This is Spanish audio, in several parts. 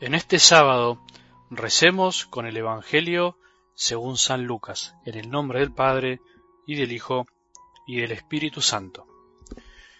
En este sábado recemos con el Evangelio según San Lucas, en el nombre del Padre, y del Hijo, y del Espíritu Santo.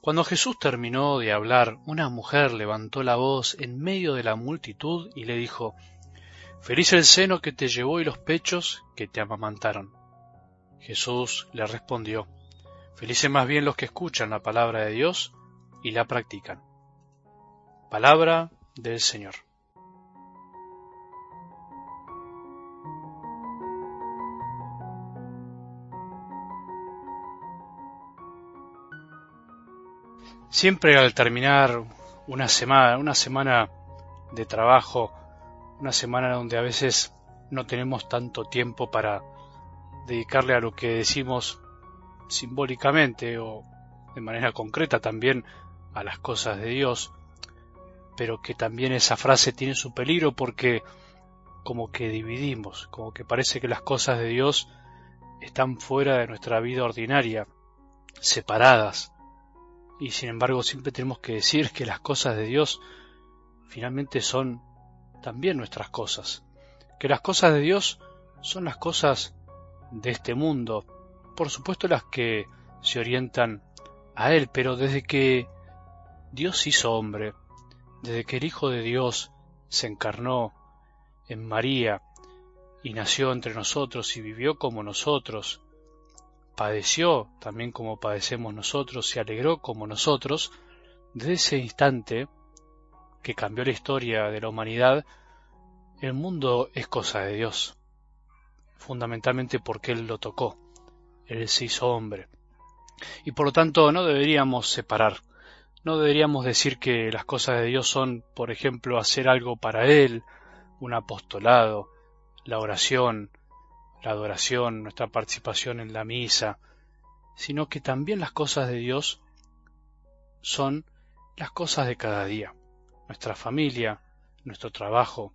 Cuando Jesús terminó de hablar, una mujer levantó la voz en medio de la multitud y le dijo, Feliz el seno que te llevó y los pechos que te amamantaron. Jesús le respondió, Felices más bien los que escuchan la palabra de Dios y la practican. Palabra del Señor. Siempre al terminar una semana, una semana de trabajo, una semana donde a veces no tenemos tanto tiempo para dedicarle a lo que decimos simbólicamente o de manera concreta también a las cosas de Dios, pero que también esa frase tiene su peligro porque como que dividimos, como que parece que las cosas de Dios están fuera de nuestra vida ordinaria, separadas, y sin embargo siempre tenemos que decir que las cosas de Dios finalmente son también nuestras cosas, que las cosas de Dios son las cosas de este mundo, por supuesto las que se orientan a Él, pero desde que Dios hizo hombre, desde que el Hijo de Dios se encarnó en María y nació entre nosotros y vivió como nosotros, padeció también como padecemos nosotros, se alegró como nosotros, desde ese instante que cambió la historia de la humanidad, el mundo es cosa de Dios, fundamentalmente porque Él lo tocó, Él se hizo hombre. Y por lo tanto no deberíamos separar, no deberíamos decir que las cosas de Dios son, por ejemplo, hacer algo para Él, un apostolado, la oración, la adoración, nuestra participación en la misa, sino que también las cosas de Dios son las cosas de cada día, nuestra familia, nuestro trabajo,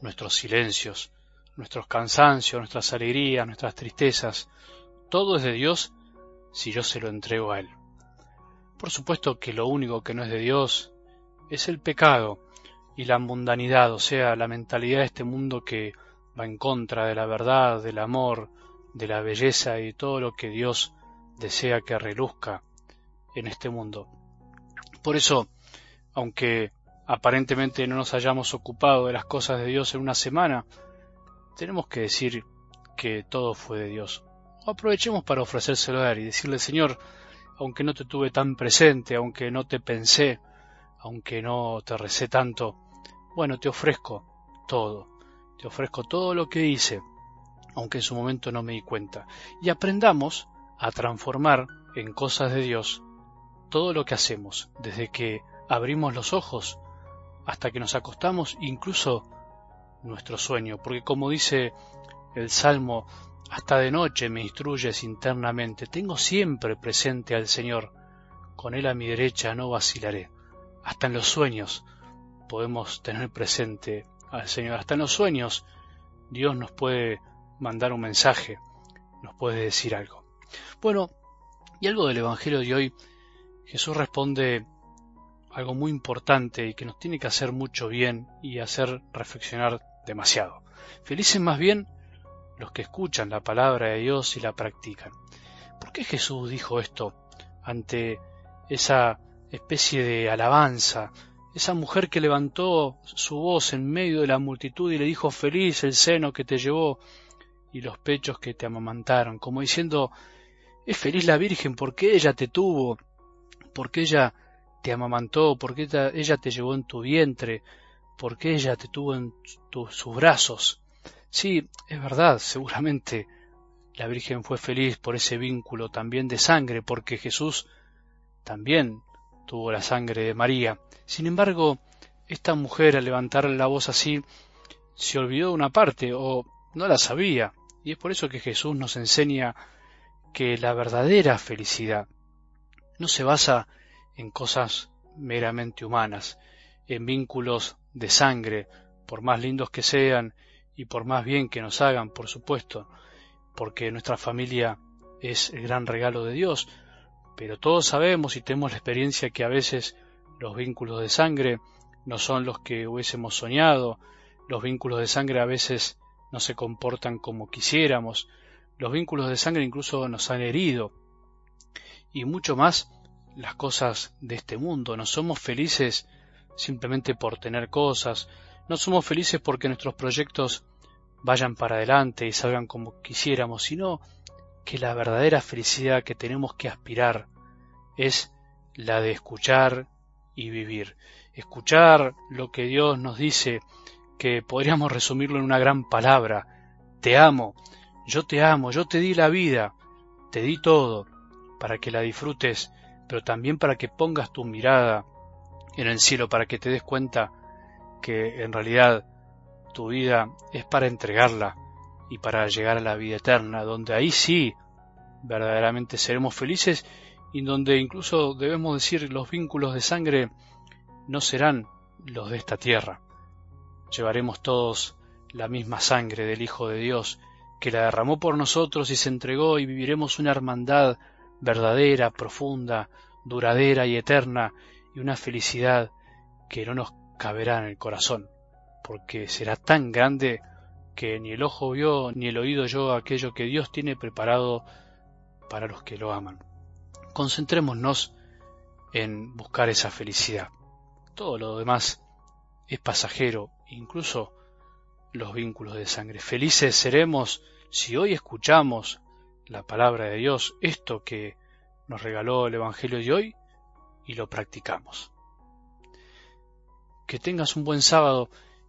nuestros silencios, nuestros cansancios, nuestras alegrías, nuestras tristezas, todo es de Dios si yo se lo entrego a Él. Por supuesto que lo único que no es de Dios es el pecado y la mundanidad, o sea, la mentalidad de este mundo que va en contra de la verdad, del amor, de la belleza y todo lo que Dios desea que reluzca en este mundo. Por eso, aunque aparentemente no nos hayamos ocupado de las cosas de Dios en una semana, tenemos que decir que todo fue de Dios. O aprovechemos para ofrecérselo a Él y decirle, Señor, aunque no te tuve tan presente, aunque no te pensé, aunque no te recé tanto, bueno, te ofrezco todo te ofrezco todo lo que hice, aunque en su momento no me di cuenta, y aprendamos a transformar en cosas de Dios todo lo que hacemos, desde que abrimos los ojos hasta que nos acostamos, incluso nuestro sueño, porque como dice el Salmo, hasta de noche me instruyes internamente, tengo siempre presente al Señor, con Él a mi derecha no vacilaré. Hasta en los sueños podemos tener presente al Señor. Hasta en los sueños Dios nos puede mandar un mensaje, nos puede decir algo. Bueno, y algo del Evangelio de hoy, Jesús responde algo muy importante y que nos tiene que hacer mucho bien y hacer reflexionar demasiado. Felices más bien los que escuchan la palabra de Dios y la practican. ¿Por qué Jesús dijo esto ante esa especie de alabanza esa mujer que levantó su voz en medio de la multitud y le dijo feliz el seno que te llevó y los pechos que te amamantaron, como diciendo es feliz la Virgen porque ella te tuvo, porque ella te amamantó, porque ella te llevó en tu vientre, porque ella te tuvo en sus brazos. Sí, es verdad, seguramente la Virgen fue feliz por ese vínculo también de sangre, porque Jesús también tuvo la sangre de María. Sin embargo, esta mujer al levantar la voz así se olvidó de una parte o no la sabía. Y es por eso que Jesús nos enseña que la verdadera felicidad no se basa en cosas meramente humanas, en vínculos de sangre, por más lindos que sean y por más bien que nos hagan, por supuesto, porque nuestra familia es el gran regalo de Dios, pero todos sabemos y tenemos la experiencia que a veces los vínculos de sangre no son los que hubiésemos soñado, los vínculos de sangre a veces no se comportan como quisiéramos, los vínculos de sangre incluso nos han herido, y mucho más las cosas de este mundo. No somos felices simplemente por tener cosas, no somos felices porque nuestros proyectos vayan para adelante y salgan como quisiéramos, sino que la verdadera felicidad que tenemos que aspirar es la de escuchar y vivir. Escuchar lo que Dios nos dice, que podríamos resumirlo en una gran palabra. Te amo, yo te amo, yo te di la vida, te di todo, para que la disfrutes, pero también para que pongas tu mirada en el cielo, para que te des cuenta que en realidad tu vida es para entregarla y para llegar a la vida eterna, donde ahí sí verdaderamente seremos felices y donde incluso debemos decir los vínculos de sangre no serán los de esta tierra. Llevaremos todos la misma sangre del Hijo de Dios, que la derramó por nosotros y se entregó y viviremos una hermandad verdadera, profunda, duradera y eterna, y una felicidad que no nos caberá en el corazón, porque será tan grande que ni el ojo vio ni el oído oyó aquello que Dios tiene preparado para los que lo aman. Concentrémonos en buscar esa felicidad. Todo lo demás es pasajero, incluso los vínculos de sangre. Felices seremos si hoy escuchamos la palabra de Dios, esto que nos regaló el Evangelio de hoy, y lo practicamos. Que tengas un buen sábado